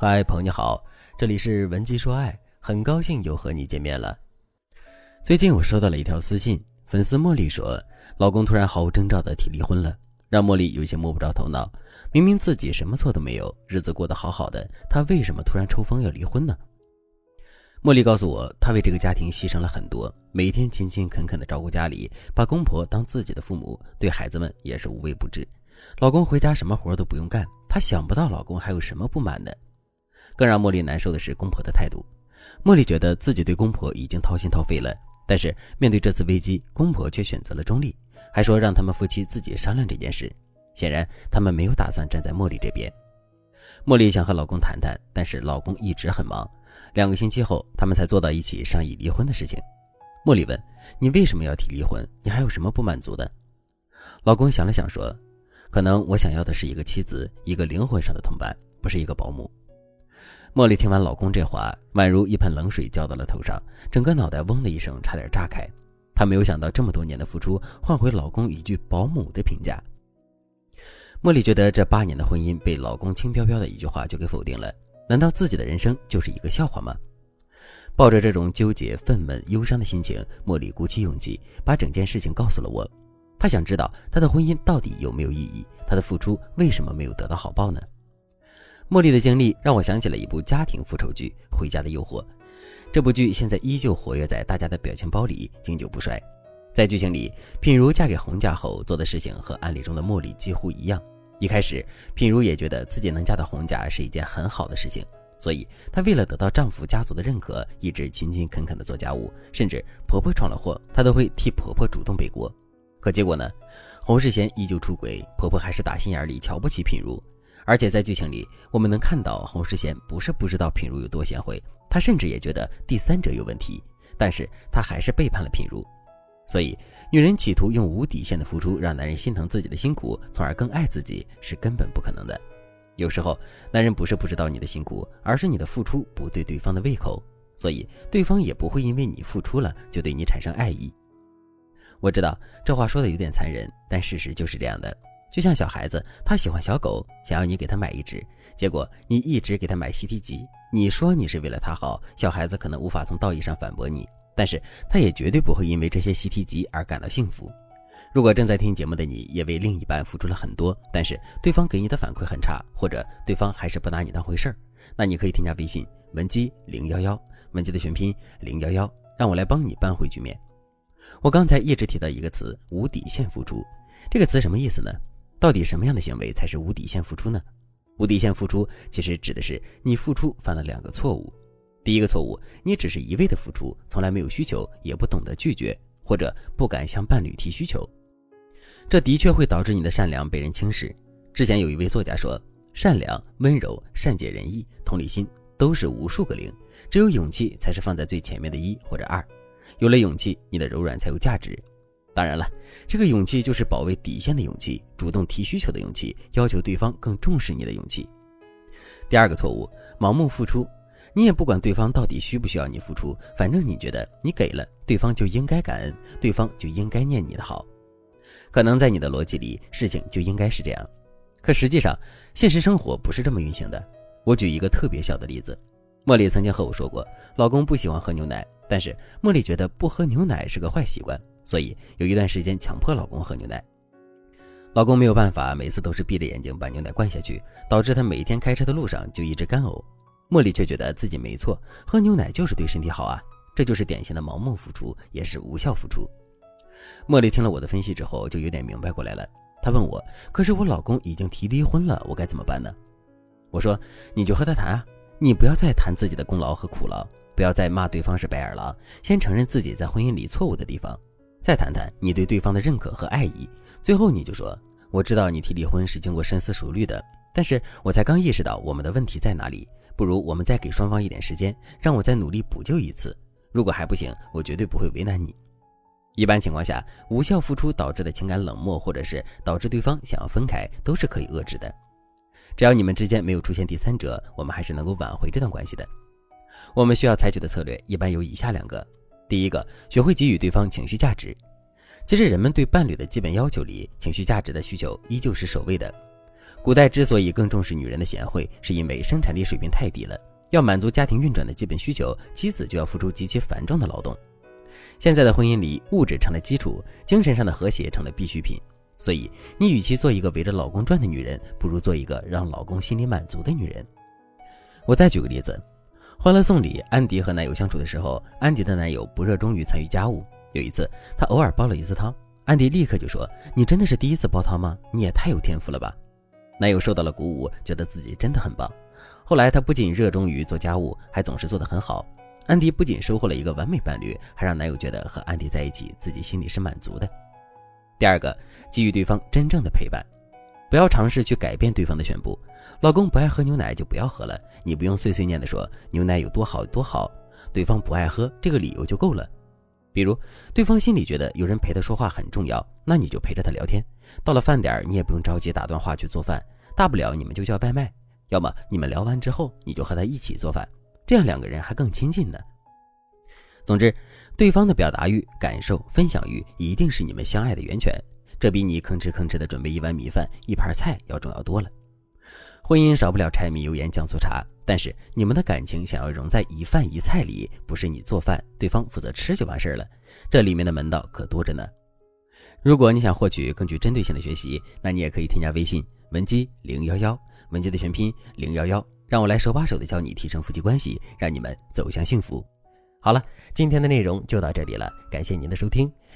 嗨，朋友你好，这里是文姬说爱，很高兴又和你见面了。最近我收到了一条私信，粉丝茉莉说，老公突然毫无征兆的提离婚了，让茉莉有些摸不着头脑。明明自己什么错都没有，日子过得好好的，他为什么突然抽风要离婚呢？茉莉告诉我，她为这个家庭牺牲了很多，每天勤勤恳恳的照顾家里，把公婆当自己的父母，对孩子们也是无微不至。老公回家什么活都不用干，她想不到老公还有什么不满的。更让茉莉难受的是公婆的态度。茉莉觉得自己对公婆已经掏心掏肺了，但是面对这次危机，公婆却选择了中立，还说让他们夫妻自己商量这件事。显然，他们没有打算站在茉莉这边。茉莉想和老公谈谈，但是老公一直很忙。两个星期后，他们才坐到一起商议离婚的事情。茉莉问：“你为什么要提离婚？你还有什么不满足的？”老公想了想说：“可能我想要的是一个妻子，一个灵魂上的同伴，不是一个保姆。”茉莉听完老公这话，宛如一盆冷水浇到了头上，整个脑袋嗡的一声，差点炸开。她没有想到这么多年的付出，换回老公一句“保姆”的评价。茉莉觉得这八年的婚姻被老公轻飘飘的一句话就给否定了，难道自己的人生就是一个笑话吗？抱着这种纠结、愤懑、忧伤的心情，茉莉鼓起勇气把整件事情告诉了我。她想知道她的婚姻到底有没有意义，她的付出为什么没有得到好报呢？茉莉的经历让我想起了一部家庭复仇剧《回家的诱惑》。这部剧现在依旧活跃在大家的表情包里，经久不衰。在剧情里，品如嫁给洪家后做的事情和案例中的茉莉几乎一样。一开始，品如也觉得自己能嫁到洪家是一件很好的事情，所以她为了得到丈夫家族的认可，一直勤勤恳恳地做家务，甚至婆婆闯了祸，她都会替婆婆主动背锅。可结果呢？洪世贤依旧出轨，婆婆还是打心眼里瞧不起品如。而且在剧情里，我们能看到洪世贤不是不知道品如有多贤惠，他甚至也觉得第三者有问题，但是他还是背叛了品如。所以，女人企图用无底线的付出让男人心疼自己的辛苦，从而更爱自己，是根本不可能的。有时候，男人不是不知道你的辛苦，而是你的付出不对对方的胃口，所以对方也不会因为你付出了就对你产生爱意。我知道这话说的有点残忍，但事实就是这样的。就像小孩子，他喜欢小狗，想要你给他买一只，结果你一直给他买习题集。你说你是为了他好，小孩子可能无法从道义上反驳你，但是他也绝对不会因为这些习题集而感到幸福。如果正在听节目的你也为另一半付出了很多，但是对方给你的反馈很差，或者对方还是不拿你当回事儿，那你可以添加微信文姬零幺幺，文姬的全拼零幺幺，让我来帮你扳回局面。我刚才一直提到一个词“无底线付出”，这个词什么意思呢？到底什么样的行为才是无底线付出呢？无底线付出其实指的是你付出犯了两个错误。第一个错误，你只是一味的付出，从来没有需求，也不懂得拒绝，或者不敢向伴侣提需求。这的确会导致你的善良被人轻视。之前有一位作家说，善良、温柔、善解人意、同理心都是无数个零，只有勇气才是放在最前面的一或者二。有了勇气，你的柔软才有价值。当然了，这个勇气就是保卫底线的勇气，主动提需求的勇气，要求对方更重视你的勇气。第二个错误，盲目付出，你也不管对方到底需不需要你付出，反正你觉得你给了对方就应该感恩，对方就应该念你的好。可能在你的逻辑里，事情就应该是这样，可实际上，现实生活不是这么运行的。我举一个特别小的例子，茉莉曾经和我说过，老公不喜欢喝牛奶，但是茉莉觉得不喝牛奶是个坏习惯。所以有一段时间强迫老公喝牛奶，老公没有办法，每次都是闭着眼睛把牛奶灌下去，导致他每天开车的路上就一直干呕。茉莉却觉得自己没错，喝牛奶就是对身体好啊，这就是典型的盲目付出，也是无效付出。茉莉听了我的分析之后，就有点明白过来了。她问我：“可是我老公已经提离婚了，我该怎么办呢？”我说：“你就和他谈啊，你不要再谈自己的功劳和苦劳，不要再骂对方是白眼狼，先承认自己在婚姻里错误的地方。”再谈谈你对对方的认可和爱意，最后你就说：“我知道你提离婚是经过深思熟虑的，但是我才刚意识到我们的问题在哪里。不如我们再给双方一点时间，让我再努力补救一次。如果还不行，我绝对不会为难你。”一般情况下，无效付出导致的情感冷漠，或者是导致对方想要分开，都是可以遏制的。只要你们之间没有出现第三者，我们还是能够挽回这段关系的。我们需要采取的策略一般有以下两个。第一个，学会给予对方情绪价值。其实，人们对伴侣的基本要求里，情绪价值的需求依旧是首位的。古代之所以更重视女人的贤惠，是因为生产力水平太低了，要满足家庭运转的基本需求，妻子就要付出极其繁重的劳动。现在的婚姻里，物质成了基础，精神上的和谐成了必需品。所以，你与其做一个围着老公转的女人，不如做一个让老公心里满足的女人。我再举个例子，《欢乐颂》里，安迪和男友相处的时候，安迪的男友不热衷于参与家务。有一次，他偶尔煲了一次汤，安迪立刻就说：“你真的是第一次煲汤吗？你也太有天赋了吧！”男友受到了鼓舞，觉得自己真的很棒。后来，他不仅热衷于做家务，还总是做得很好。安迪不仅收获了一个完美伴侣，还让男友觉得和安迪在一起，自己心里是满足的。第二个，给予对方真正的陪伴，不要尝试去改变对方的全部。老公不爱喝牛奶就不要喝了，你不用碎碎念的说牛奶有多好多好，对方不爱喝这个理由就够了。比如，对方心里觉得有人陪他说话很重要，那你就陪着他聊天。到了饭点儿你也不用着急打断话去做饭，大不了你们就叫外卖，要么你们聊完之后你就和他一起做饭，这样两个人还更亲近呢。总之。对方的表达欲、感受、分享欲，一定是你们相爱的源泉。这比你吭哧吭哧的准备一碗米饭、一盘菜要重要多了。婚姻少不了柴米油盐酱醋茶，但是你们的感情想要融在一饭一菜里，不是你做饭，对方负责吃就完事儿了。这里面的门道可多着呢。如果你想获取更具针对性的学习，那你也可以添加微信文姬零幺幺，文姬的全拼零幺幺，让我来手把手的教你提升夫妻关系，让你们走向幸福。好了，今天的内容就到这里了，感谢您的收听。